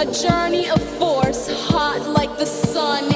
A journey of force, hot like the sun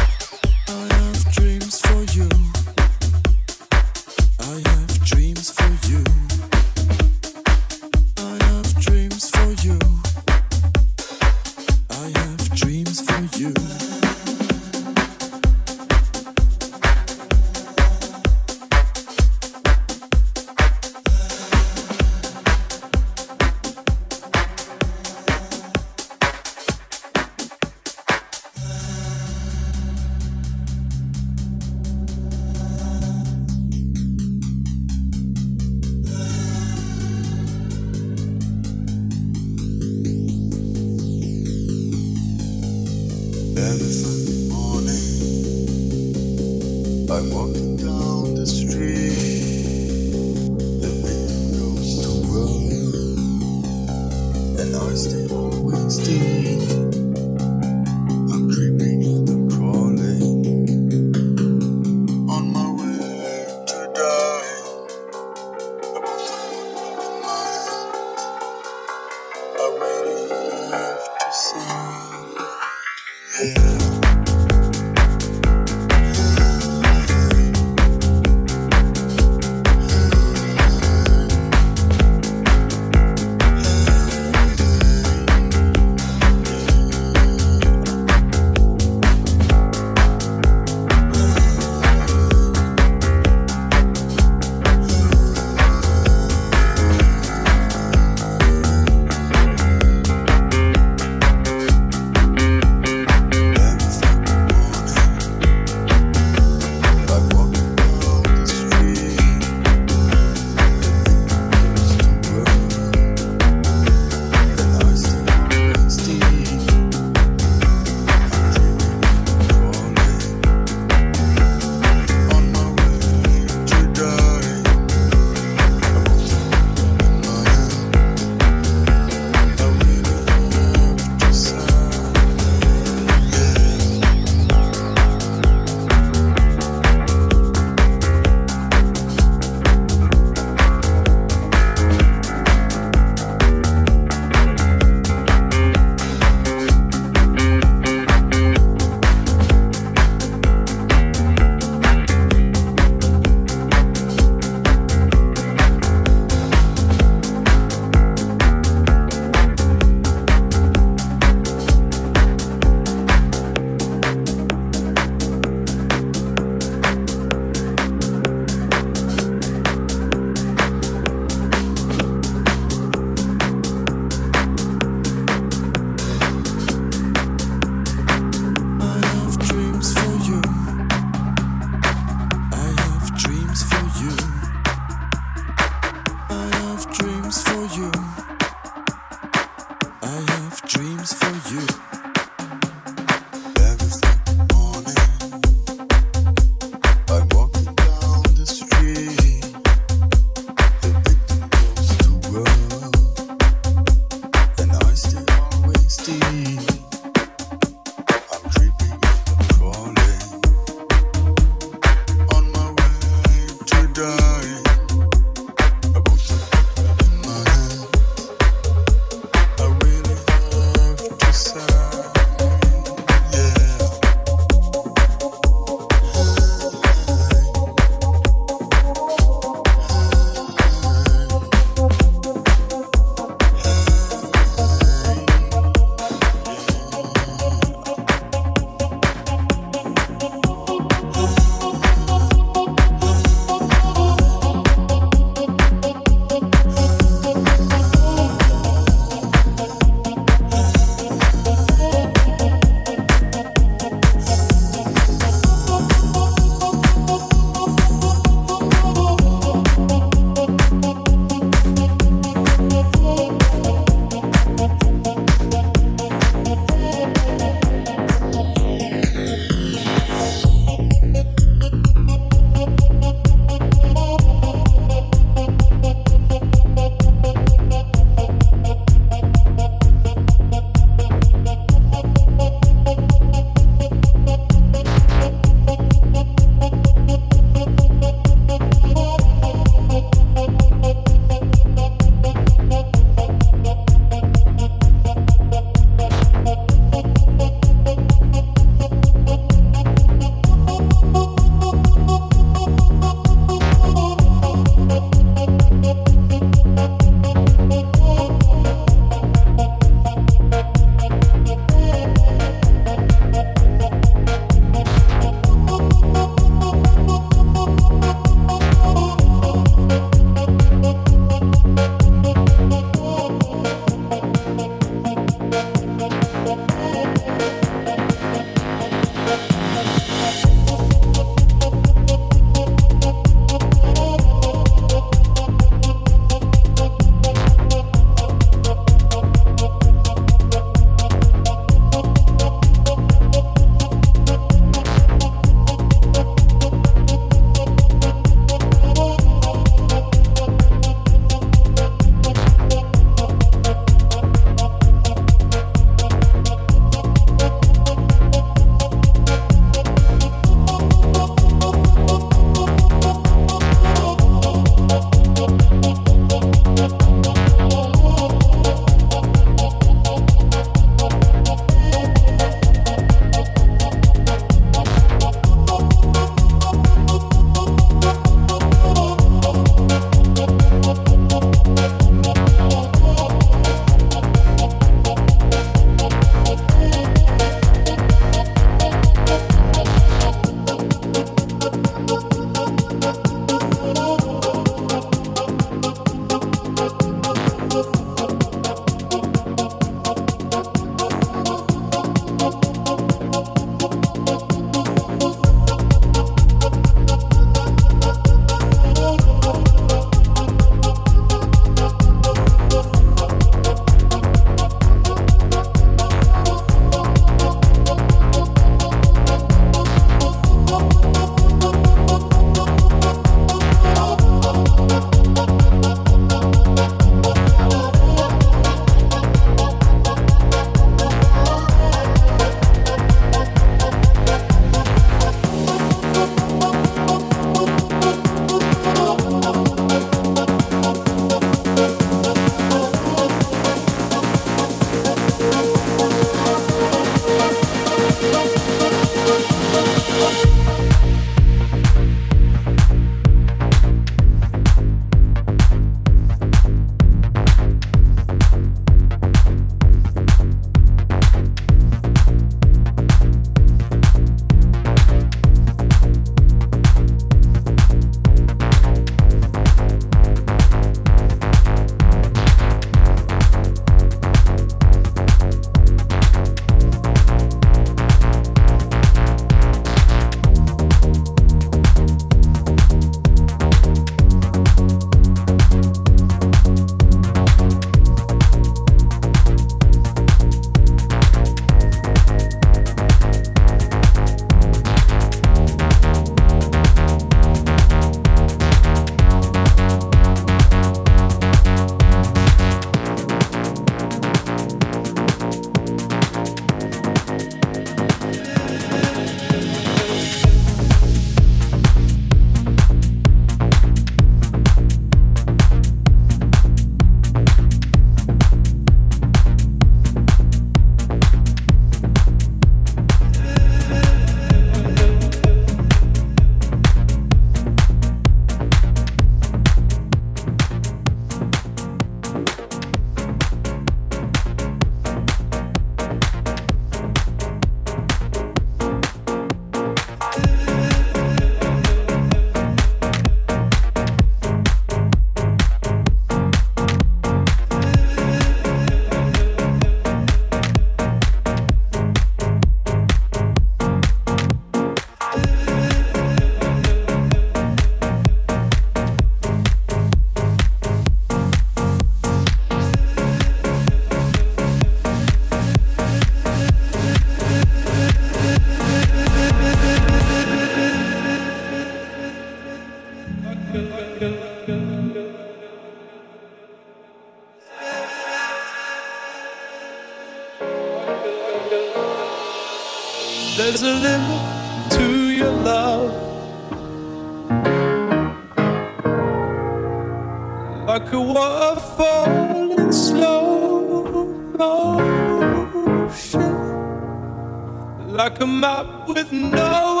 with no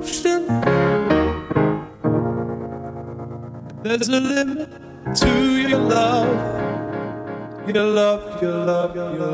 ocean. There's a limit to your love. Your love, your love, your love.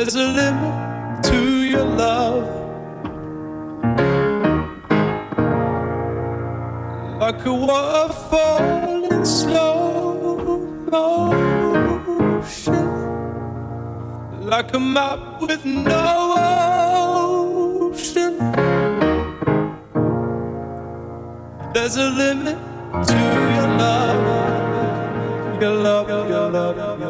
There's a limit to your love. Like a waterfall in slow motion. Like a map with no ocean. There's a limit to your love. Your love, your love, your love.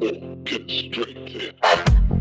Get straight to it.